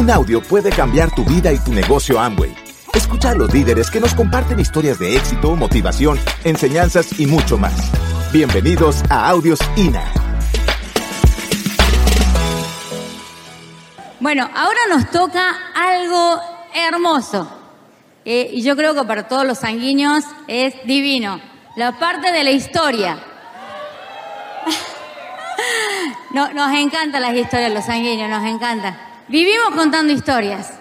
Un audio puede cambiar tu vida y tu negocio Amway. Escucha a los líderes que nos comparten historias de éxito, motivación, enseñanzas y mucho más. Bienvenidos a Audios INA. Bueno, ahora nos toca algo hermoso. Eh, y yo creo que para todos los sanguíneos es divino. La parte de la historia. No, nos encantan las historias, los sanguíneos, nos encantan. Vivimos contando historias.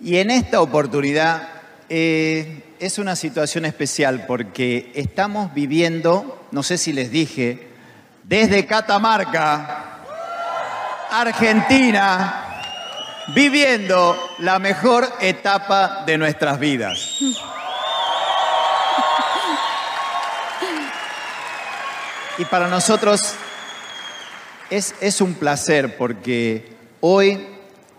Y en esta oportunidad eh, es una situación especial porque estamos viviendo, no sé si les dije, desde Catamarca, Argentina, viviendo la mejor etapa de nuestras vidas. Y para nosotros es, es un placer porque hoy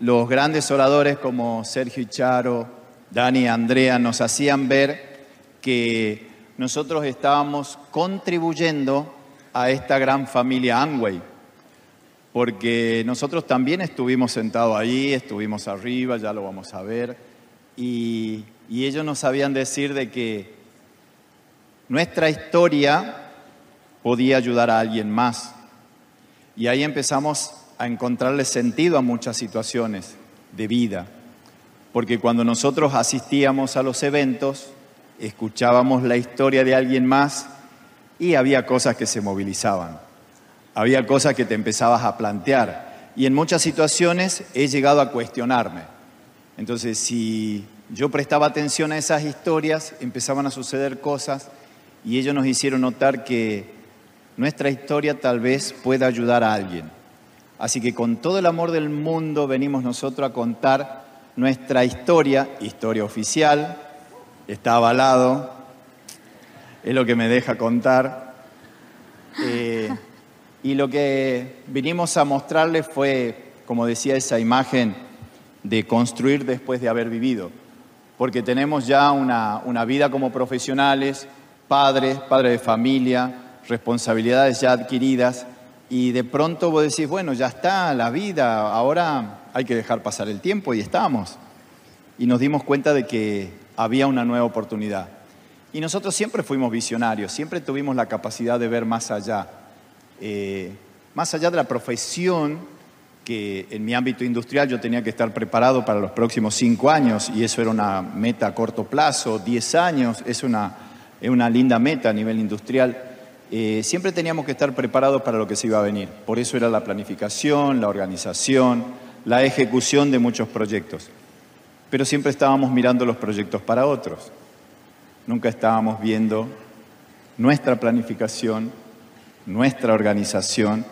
los grandes oradores como Sergio y Charo, Dani y Andrea nos hacían ver que nosotros estábamos contribuyendo a esta gran familia Amway, porque nosotros también estuvimos sentados ahí, estuvimos arriba, ya lo vamos a ver, y, y ellos nos sabían decir de que nuestra historia podía ayudar a alguien más. Y ahí empezamos a encontrarle sentido a muchas situaciones de vida. Porque cuando nosotros asistíamos a los eventos, escuchábamos la historia de alguien más y había cosas que se movilizaban. Había cosas que te empezabas a plantear. Y en muchas situaciones he llegado a cuestionarme. Entonces, si yo prestaba atención a esas historias, empezaban a suceder cosas y ellos nos hicieron notar que nuestra historia tal vez pueda ayudar a alguien. Así que con todo el amor del mundo venimos nosotros a contar nuestra historia, historia oficial, está avalado, es lo que me deja contar. Eh, y lo que vinimos a mostrarles fue, como decía esa imagen, de construir después de haber vivido. Porque tenemos ya una, una vida como profesionales, padres, padres de familia, responsabilidades ya adquiridas y de pronto vos decís, bueno, ya está la vida, ahora hay que dejar pasar el tiempo y estamos. Y nos dimos cuenta de que había una nueva oportunidad. Y nosotros siempre fuimos visionarios, siempre tuvimos la capacidad de ver más allá, eh, más allá de la profesión que en mi ámbito industrial yo tenía que estar preparado para los próximos cinco años y eso era una meta a corto plazo, diez años, es una, es una linda meta a nivel industrial eh, siempre teníamos que estar preparados para lo que se iba a venir. Por eso era la planificación, la organización, la ejecución de muchos proyectos. Pero siempre estábamos mirando los proyectos para otros. Nunca estábamos viendo nuestra planificación, nuestra organización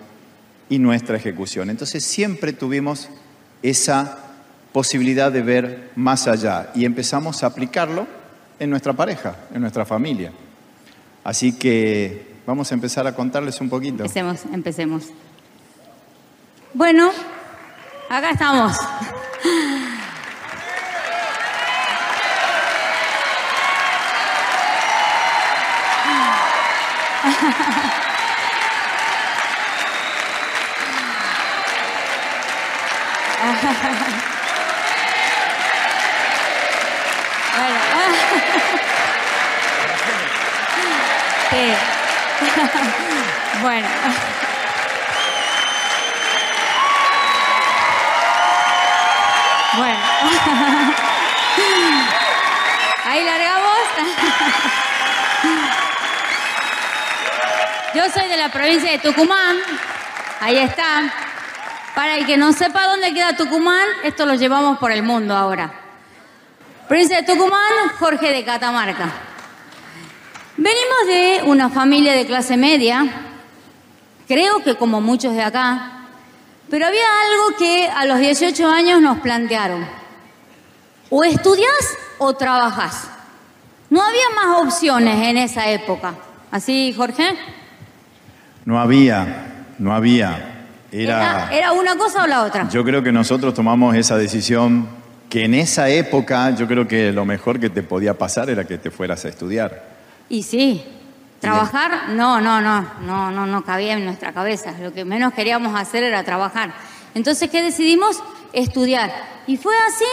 y nuestra ejecución. Entonces siempre tuvimos esa posibilidad de ver más allá y empezamos a aplicarlo en nuestra pareja, en nuestra familia. Así que Vamos a empezar a contarles un poquito. Empecemos, empecemos. Bueno, acá estamos. Sí. bueno. Bueno. Ahí largamos. Yo soy de la provincia de Tucumán. Ahí está. Para el que no sepa dónde queda Tucumán, esto lo llevamos por el mundo ahora. Provincia de Tucumán, Jorge de Catamarca. De una familia de clase media, creo que como muchos de acá, pero había algo que a los 18 años nos plantearon. O estudias o trabajas. No había más opciones en esa época. ¿Así, Jorge? No había, no había. Era, ¿Era una cosa o la otra? Yo creo que nosotros tomamos esa decisión que en esa época yo creo que lo mejor que te podía pasar era que te fueras a estudiar. Y sí, trabajar, no, no, no, no, no, no cabía en nuestra cabeza. Lo que menos queríamos hacer era trabajar. Entonces, ¿qué decidimos? estudiar. Y fue así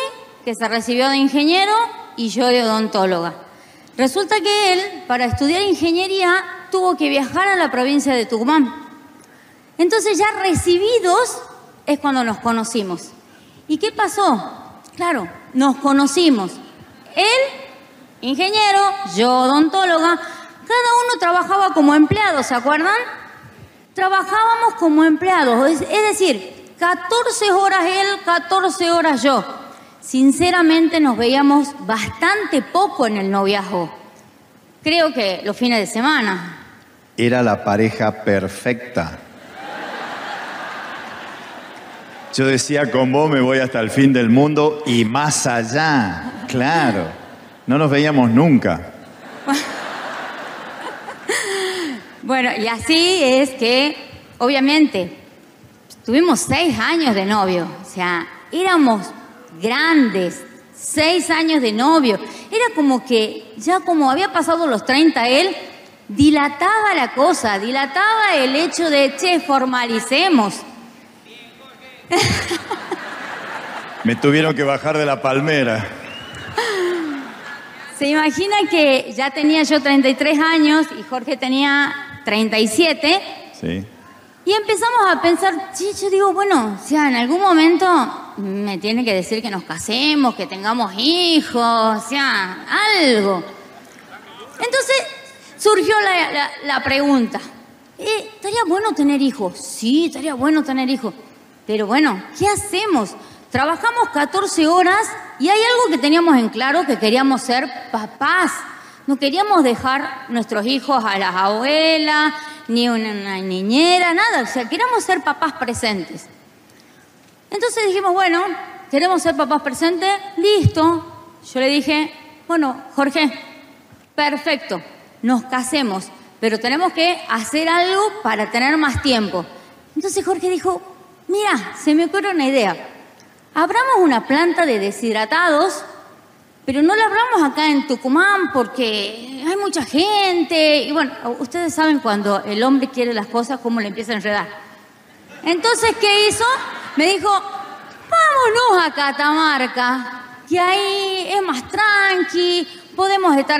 que se recibió de ingeniero y yo de odontóloga. Resulta que él, para estudiar ingeniería, tuvo que viajar a la provincia de Tucumán. Entonces ya recibidos es cuando nos conocimos. ¿Y qué pasó? Claro, nos conocimos. Él, ingeniero, yo odontóloga, cada uno trabajaba como empleado, ¿se acuerdan? Trabajábamos como empleados, es, decir, 14 horas él, 14 horas yo. Sinceramente nos veíamos bastante poco en el noviazgo. Creo que los fines de semana. Era la pareja perfecta. Yo decía, con vos me voy hasta el fin del mundo y más allá. Claro, no nos veíamos nunca. Bueno, y así es que, obviamente, tuvimos seis años de novio, o sea, éramos grandes, seis años de novio. Era como que ya como había pasado los 30 él, dilataba la cosa, dilataba el hecho de, che, formalicemos. Me tuvieron que bajar de la palmera. Se imagina que ya tenía yo 33 años y Jorge tenía 37. Sí. Y empezamos a pensar, sí, yo digo, bueno, o sea, en algún momento me tiene que decir que nos casemos, que tengamos hijos, o sea, algo. Entonces surgió la, pregunta, eh, ¿estaría bueno tener hijos? Sí, estaría bueno tener hijos. Pero bueno, ¿qué hacemos? Trabajamos 14 horas y hay algo que teníamos en claro, que queríamos ser papás. No queríamos dejar nuestros hijos a las abuelas, ni una, niñera, nada. O sea, queríamos ser papás presentes. Entonces dijimos, bueno, queremos ser papás presentes, listo. Yo le dije, bueno, Jorge, perfecto, nos casemos, pero tenemos que hacer algo para tener más tiempo. Entonces Jorge dijo, mira, se me ocurre una idea. Abramos una planta de deshidratados pero no la hablamos acá en Tucumán porque hay mucha gente. Y bueno, ustedes saben cuando el hombre quiere las cosas, cómo le empieza a enredar. Entonces, ¿qué hizo? Me dijo, vámonos a Catamarca, que ahí es más tranqui, podemos estar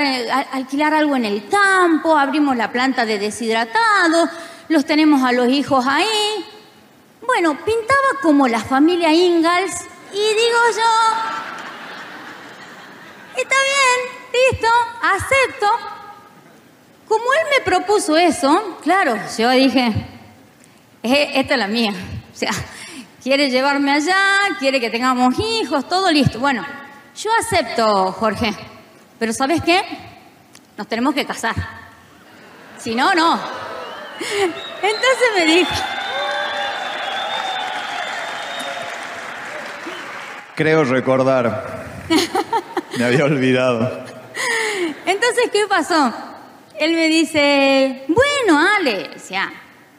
alquilar algo en el campo, abrimos la planta de deshidratados, los tenemos a los hijos ahí. Bueno, pintaba como la familia Ingalls y digo yo, está bien, listo, acepto. Como él me propuso eso, claro, yo dije, esta es la mía. O sea, quiere llevarme allá, quiere que tengamos hijos, todo listo. Bueno, yo acepto, Jorge. Pero ¿sabes qué? Nos tenemos que casar. Si no, no. Entonces me dijo... Creo recordar me había olvidado. Entonces, ¿qué pasó? Él me dice, bueno, Ale, o sea,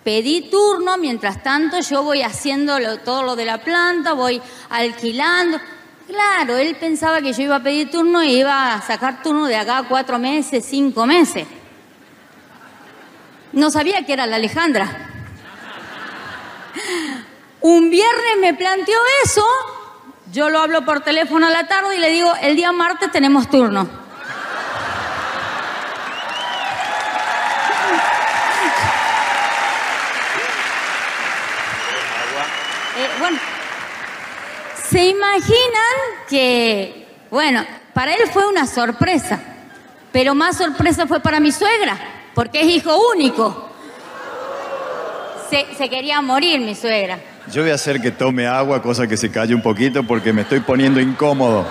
pedí turno, mientras tanto yo voy haciendo todo lo de la planta, voy alquilando. Claro, él pensaba que yo iba a pedir turno y iba a sacar turno de acá cuatro meses, cinco meses. No sabía que era la Alejandra. Un viernes me planteó eso yo lo hablo por teléfono a la tarde y le digo, el día martes tenemos turno. Eh, bueno, se imaginan que, bueno, para él fue una sorpresa, pero más sorpresa fue para mi suegra, porque es hijo único. Se, se quería morir mi suegra. Yo voy a hacer que tome agua, cosa que se calle un poquito porque me estoy poniendo incómodo.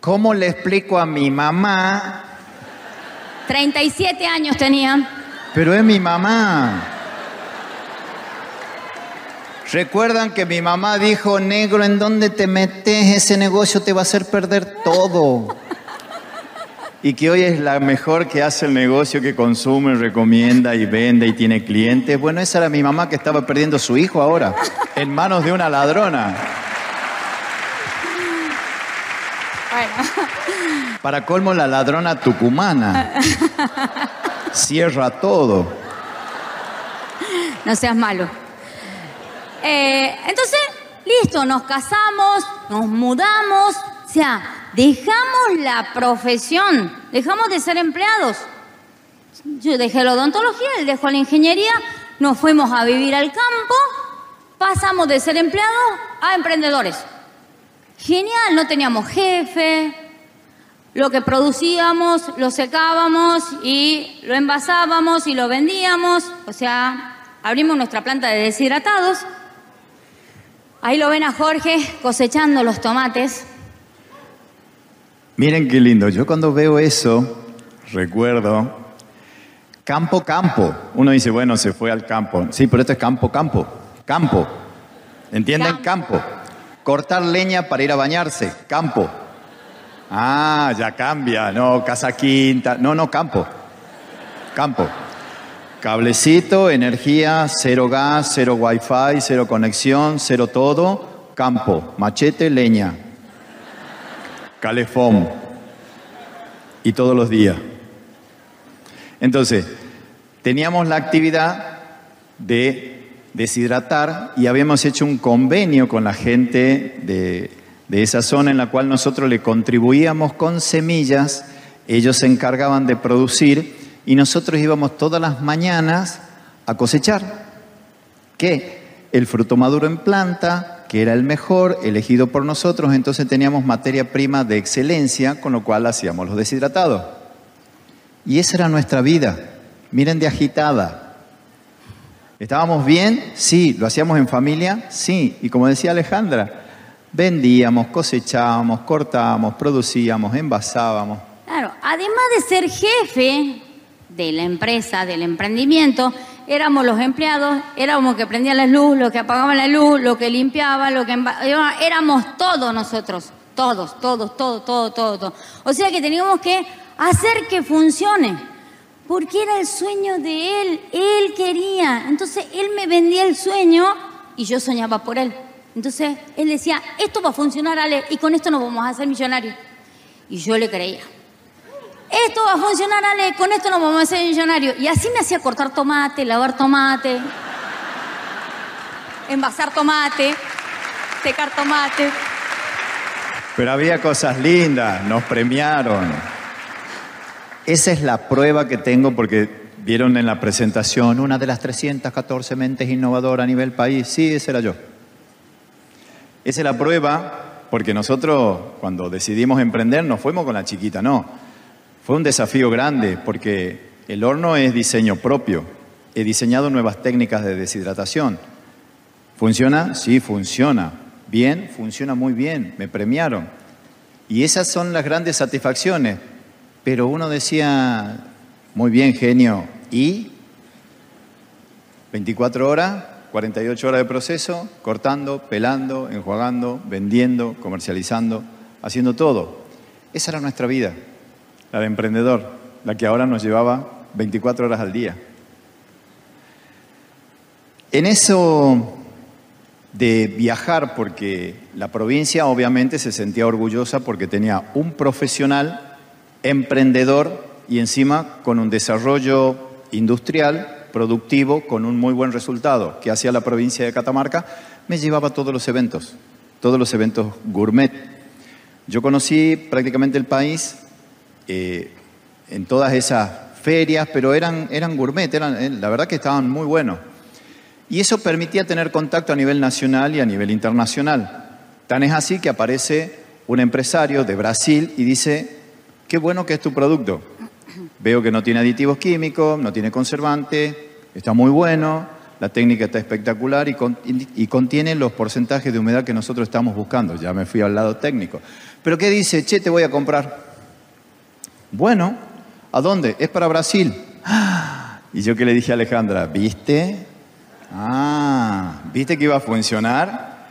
¿Cómo le explico a mi mamá? 37 años tenía. Pero es mi mamá. Recuerdan que mi mamá dijo, negro, ¿en dónde te metes? Ese negocio te va a hacer perder todo y que hoy es la mejor que hace el negocio, que consume, recomienda y vende y tiene clientes. Bueno, esa era mi mamá que estaba perdiendo su hijo ahora, en manos de una ladrona. Para colmo, la ladrona tucumana. Cierra todo. No seas malo. Eh, entonces, listo, nos casamos, nos mudamos, o sea, dejamos la profesión, dejamos de ser empleados. Yo dejé la odontología, él dejó la ingeniería, nos fuimos a vivir al campo, pasamos de ser empleados a emprendedores. Genial, no teníamos jefe, lo que producíamos lo secábamos y lo envasábamos y lo vendíamos, o sea, abrimos nuestra planta de deshidratados. Ahí lo ven a Jorge cosechando los tomates. Miren qué lindo, yo cuando veo eso recuerdo campo, campo. Uno dice, bueno, se fue al campo. Sí, pero esto es campo, campo, campo. ¿Entienden? Campo. Cortar leña para ir a bañarse, campo. Ah, ya cambia, no, casa quinta, no, no, campo. Campo. Cablecito, energía, cero gas, cero wifi, cero conexión, cero todo, campo, machete, leña, calefón. Y todos los días. Entonces, teníamos la actividad de deshidratar y habíamos hecho un convenio con la gente de, esa zona en la cual nosotros le contribuíamos con semillas, ellos se encargaban de producir y nosotros íbamos todas las mañanas a cosechar. ¿Qué? El fruto maduro en planta, que era el mejor, elegido por nosotros, entonces teníamos materia prima de excelencia, con lo cual hacíamos los deshidratados. Y esa era nuestra vida. Miren de agitada, ¿Estábamos bien? Sí. ¿Lo hacíamos en familia? Sí. Y como decía Alejandra, vendíamos, cosechábamos, cortábamos, producíamos, envasábamos. Claro, además de ser jefe de la empresa, del emprendimiento, éramos los empleados, éramos que prendían la luz, los que apagaban la luz, los que limpiaban, los que éramos todos nosotros, todos, todos, todos, todos, todos. O sea que teníamos que hacer que funcione porque era el sueño de él, él quería. Entonces él me vendía el sueño y yo soñaba por él. Entonces él decía, esto va a funcionar, Ale, y con esto nos vamos a hacer millonarios. Y yo le creía. Esto va a funcionar, Ale, con esto nos vamos a hacer millonarios. Y así me hacía cortar tomate, lavar tomate, envasar tomate, secar tomate. Pero había cosas lindas, nos premiaron. Esa es la prueba que tengo porque vieron en la presentación una de las 314 mentes innovadoras a nivel país. Sí, ese era yo. Esa es la prueba porque nosotros cuando decidimos emprender no fuimos con la chiquita, no. Fue un desafío grande porque el horno es diseño propio. He diseñado nuevas técnicas de deshidratación. ¿Funciona? Sí, funciona. Bien, funciona muy bien. Me premiaron. Y esas son las grandes satisfacciones pero uno decía, muy bien, genio, ¿y? 24 horas, 48 horas de proceso, cortando, pelando, enjuagando, vendiendo, comercializando, haciendo todo. Esa era nuestra vida, la de emprendedor, la que ahora nos llevaba 24 horas al día. En eso de viajar, porque la provincia obviamente se sentía orgullosa porque tenía un profesional emprendedor y encima con un desarrollo industrial, productivo, con un muy buen resultado que hacía la provincia de Catamarca, me llevaba a todos los eventos, todos los eventos gourmet. Yo conocí prácticamente el país eh, en todas esas ferias, pero eran, eran gourmet, eran, eh, la verdad que estaban muy buenos. Y eso permitía tener contacto a nivel nacional y a nivel internacional. Tan es así que aparece un empresario de Brasil y dice, qué bueno que es tu producto. Veo que no tiene aditivos químicos, no tiene conservante, está muy bueno, la técnica está espectacular y, contiene los porcentajes de humedad que nosotros estamos buscando. Ya me fui al lado técnico. Pero ¿qué dice? Che, te voy a comprar. Bueno, ¿a dónde? Es para Brasil. Y yo que le dije a Alejandra, ¿viste? Ah, ¿viste que iba a funcionar?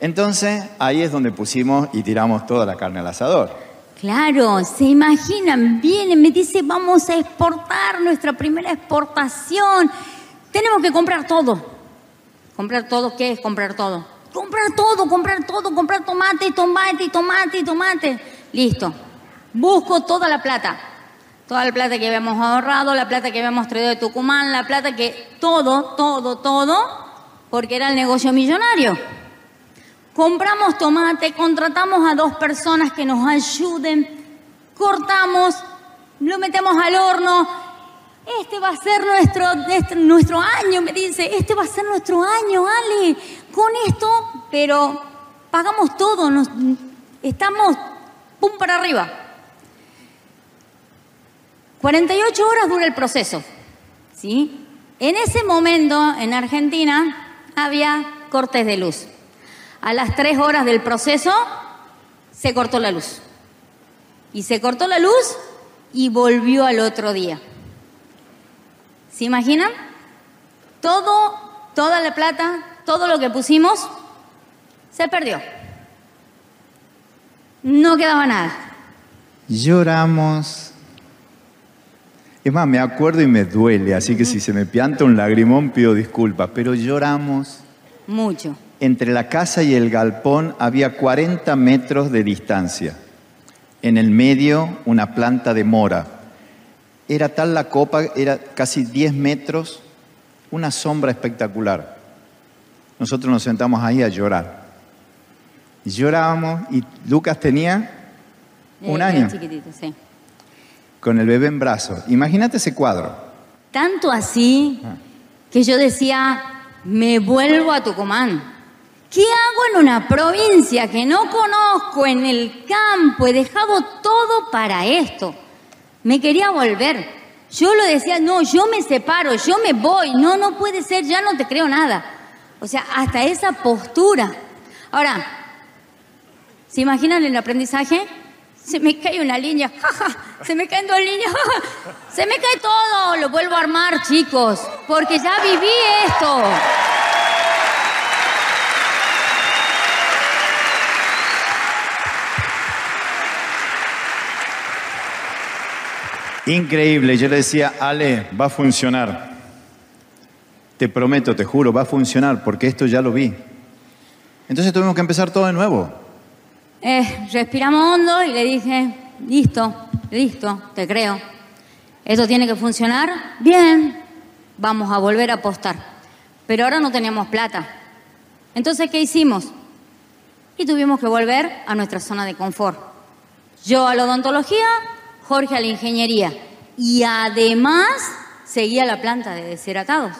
Entonces ahí es donde pusimos y tiramos toda la carne al asador. Claro, se imaginan, vienen, me dice, vamos a exportar nuestra primera exportación. Tenemos que comprar todo. ¿Comprar todo qué es comprar todo? Comprar todo, comprar todo, comprar tomate, tomate, tomate, tomate. Listo. Busco toda la plata. Toda la plata que habíamos ahorrado, la plata que habíamos traído de Tucumán, la plata que todo, todo, todo. porque era el negocio millonario. Compramos tomate, contratamos a dos personas que nos ayuden, cortamos, lo metemos al horno. Este va a ser nuestro, nuestro año, me dice, este va a ser nuestro año, Ale. Con esto, pero pagamos todo, nos, estamos pum para arriba. 48 horas dura el proceso, ¿sí? En ese momento, en Argentina, había cortes de luz. A las tres horas del proceso, se cortó la luz. Y se cortó la luz y volvió al otro día. ¿Se imaginan? Todo, toda la plata, todo lo que pusimos, se perdió. No quedaba nada. Lloramos. Es más, me acuerdo y me duele, así que si se me pianta un lagrimón pido disculpas, pero lloramos. Mucho. Entre la casa y el galpón había 40 metros de distancia. En el medio una planta de mora. Era tal la copa, era casi 10 metros, una sombra espectacular. Nosotros nos sentamos ahí a llorar. Llorábamos y Lucas tenía un Eh, año chiquitito, sí. Con el bebé en brazos. Imagínate ese cuadro. Tanto así que yo decía, me vuelvo a Tucumán. ¿Qué hago en una provincia que no conozco, en el campo? He dejado todo para esto. Me quería volver. Yo lo decía, no, yo me separo, yo me voy. No, no puede ser, ya no te creo nada. O sea, hasta esa postura. Ahora, ¿se imaginan el aprendizaje? Se me cae una línea, se me caen dos líneas, se me cae todo, lo vuelvo a armar, chicos, porque ya viví esto. Increíble. Yo le decía, Ale, va a funcionar. Te prometo, te juro, va a funcionar porque esto ya lo vi. Entonces tuvimos que empezar todo de nuevo. Eh, respiramos hondo y le dije, listo, listo, te creo. Esto tiene que funcionar, bien, vamos a volver a apostar. Pero ahora no teníamos plata. Entonces, ¿qué hicimos? Y tuvimos que volver a nuestra zona de confort. Yo a la odontología, Jorge a la ingeniería. Y además seguía la planta de desheratados.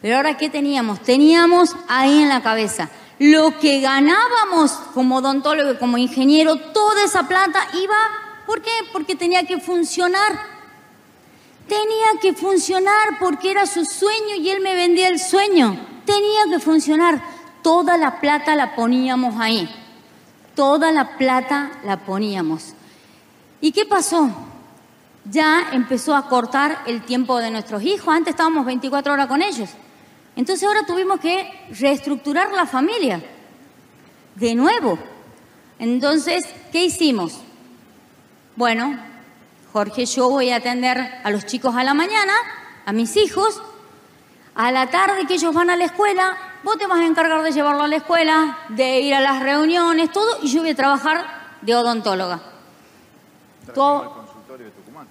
Pero ahora, ¿qué teníamos? Teníamos ahí en la cabeza lo que ganábamos como odontólogo como ingeniero, toda esa plata iba, ¿por qué? Porque tenía que funcionar. Tenía que funcionar porque era su sueño y él me vendía el sueño. Tenía que funcionar. Toda la plata la poníamos ahí. Toda la plata la poníamos. ¿Y qué pasó? Ya empezó a cortar el tiempo de nuestros hijos. Antes estábamos 24 horas con ellos. Entonces ahora tuvimos que reestructurar la familia. De nuevo. Entonces, ¿qué hicimos? Bueno, Jorge, yo voy a atender a los chicos a la mañana, a mis hijos. A la tarde que ellos van a la escuela, vos te vas a encargar de llevarlo a la escuela, de ir a las reuniones, todo, y yo voy a trabajar de odontóloga. Todo.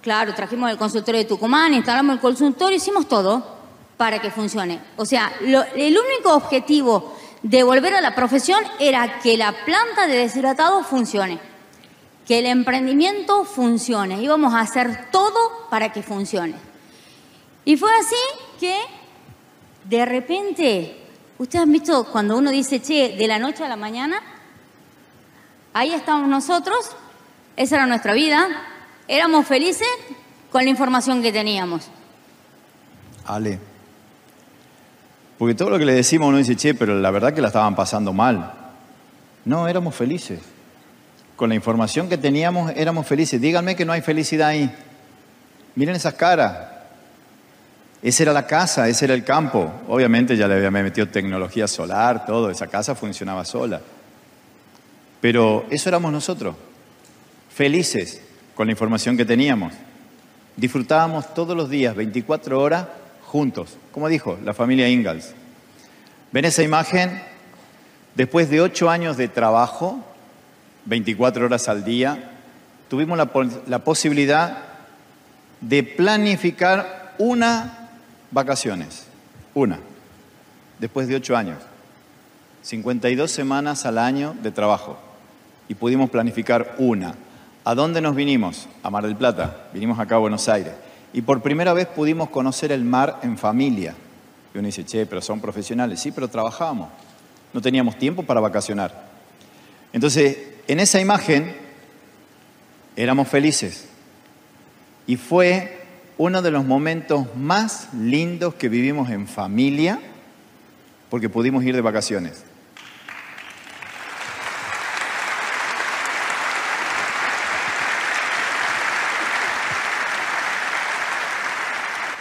Claro, trajimos el consultorio de Tucumán, instalamos el consultorio, hicimos todo para que funcione. O sea, el único objetivo de volver a la profesión era que la planta de deshidratado funcione, que el emprendimiento funcione. Íbamos a hacer todo para que funcione. Y fue así que de repente, ustedes han visto cuando uno dice, che, de la noche a la mañana, ahí estamos nosotros, esa era nuestra vida, éramos felices con la información que teníamos. Ale. Porque todo lo que le decimos uno dice, che, pero la verdad que la estaban pasando mal. No, éramos felices. Con la información que teníamos éramos felices. Díganme que no hay felicidad ahí. Miren esas caras. Esa era la casa, ese era el campo. Obviamente ya le había metido tecnología solar, todo. Esa casa funcionaba sola. Pero eso éramos nosotros. Felices con la información que teníamos. Disfrutábamos todos los días, 24 horas, juntos, como dijo la familia Ingalls. ¿Ven esa imagen? Después de ocho años de trabajo, 24 horas al día, tuvimos la, po- la posibilidad de planificar una vacaciones, una. después de ocho años. 52 semanas al año de trabajo. Y pudimos planificar una. ¿A dónde nos vinimos? A Mar del Plata. Vinimos acá a Buenos Aires. Y por primera vez pudimos conocer el mar en familia. Y uno dice, che, pero son profesionales. Sí, pero trabajábamos. No teníamos tiempo para vacacionar. Entonces, en esa imagen éramos felices. Y fue uno de los momentos más lindos que vivimos en familia porque pudimos ir de vacaciones.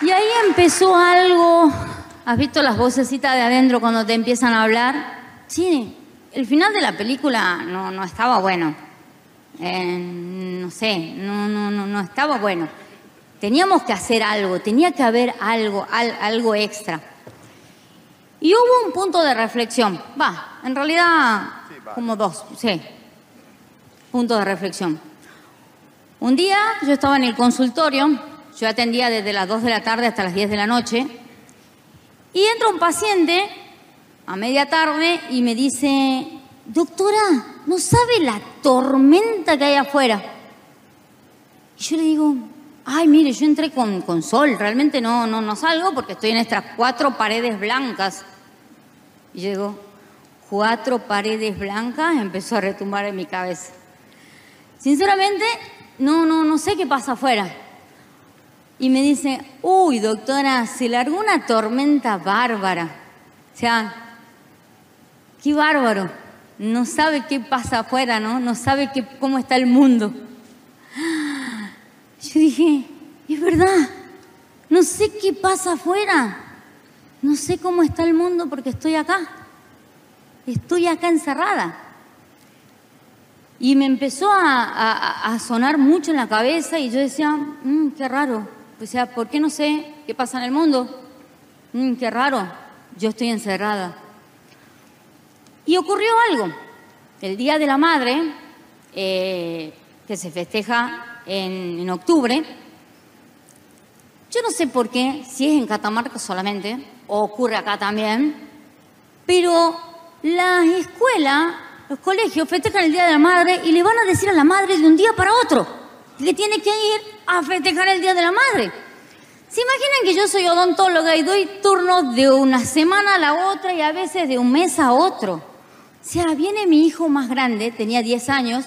Y ahí empezó algo. ¿Has visto las vocecitas de adentro cuando te empiezan a hablar? Sí, el final de la película no, no estaba bueno. Eh, no sé, no, no, no, no estaba bueno. Teníamos que hacer algo, tenía que haber algo, algo extra. Y hubo un punto de reflexión. Va, en realidad, como dos, sí. Punto de reflexión. Un día yo estaba en el consultorio yo atendía desde las 2 de la tarde hasta las 10 de la noche. Y entra un paciente a media tarde y me dice, doctora, ¿no sabe la tormenta que hay afuera? Y yo le digo, ay, mire, yo entré con, con sol, realmente no, no, no salgo porque estoy en estas cuatro paredes blancas. Y digo, cuatro paredes blancas, empezó a retumbar en mi cabeza. Sinceramente, no, no, no sé qué pasa afuera y me dice, uy, doctora, se largó una tormenta bárbara. O sea, qué bárbaro. No sabe qué pasa afuera, ¿no? No sabe qué, cómo está el mundo. Yo dije, es verdad, no sé qué pasa afuera. No sé cómo está el mundo porque estoy acá. Estoy acá encerrada. Y me empezó a, sonar mucho en la cabeza y yo decía, mmm, qué raro, o sea, ¿por qué no sé qué pasa en el mundo? Mm, qué raro, yo estoy encerrada. Y ocurrió algo. El Día de la Madre, eh, que se festeja en, en, octubre, yo no sé por qué, si es en Catamarca solamente, o ocurre acá también, pero las escuelas, los colegios festejan el Día de la Madre y le van a decir a la madre de un día para otro que tiene que ir a festejar el Día de la Madre. ¿Se imaginan que yo soy odontóloga y doy turnos de una semana a la otra y a veces de un mes a otro? O sea, viene mi hijo más grande, tenía 10 años,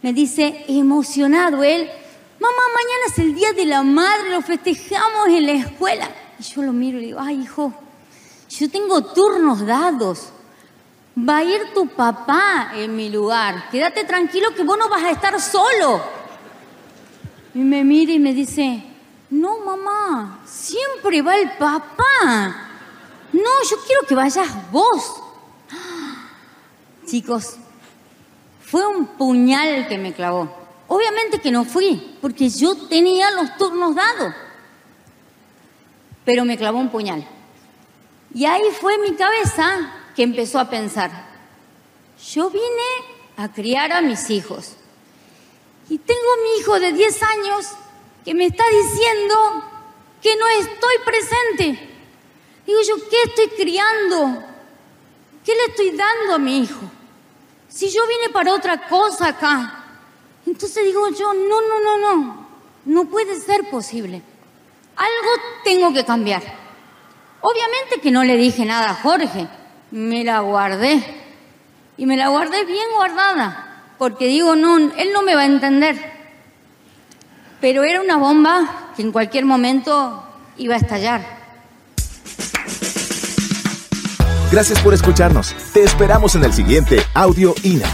me dice, emocionado él, mamá, mañana es el Día de la Madre, lo festejamos en la escuela. Y yo lo miro y digo, ay hijo, yo tengo turnos dados. Va a ir tu papá en mi lugar. Quédate tranquilo que vos no vas a estar solo. Y me mira y me dice, no mamá, siempre va el papá. No, yo quiero que vayas vos. Chicos, fue un puñal que me clavó. Obviamente que no fui, porque yo tenía los turnos dados. Pero me clavó un puñal. Y ahí fue mi cabeza que empezó a pensar, yo vine a criar a mis hijos. Y tengo mi hijo de 10 años que me está diciendo que no estoy presente. Digo yo, ¿qué estoy criando? ¿Qué le estoy dando a mi hijo? Si yo vine para otra cosa acá. Entonces digo yo, no, no, no, no, no puede ser posible. Algo tengo que cambiar. Obviamente que no le dije nada a Jorge, me la guardé. Y me la guardé bien guardada porque digo, no, él no me va a entender. Pero era una bomba que en cualquier momento iba a estallar. Gracias por escucharnos. Te esperamos en el siguiente Audio INA.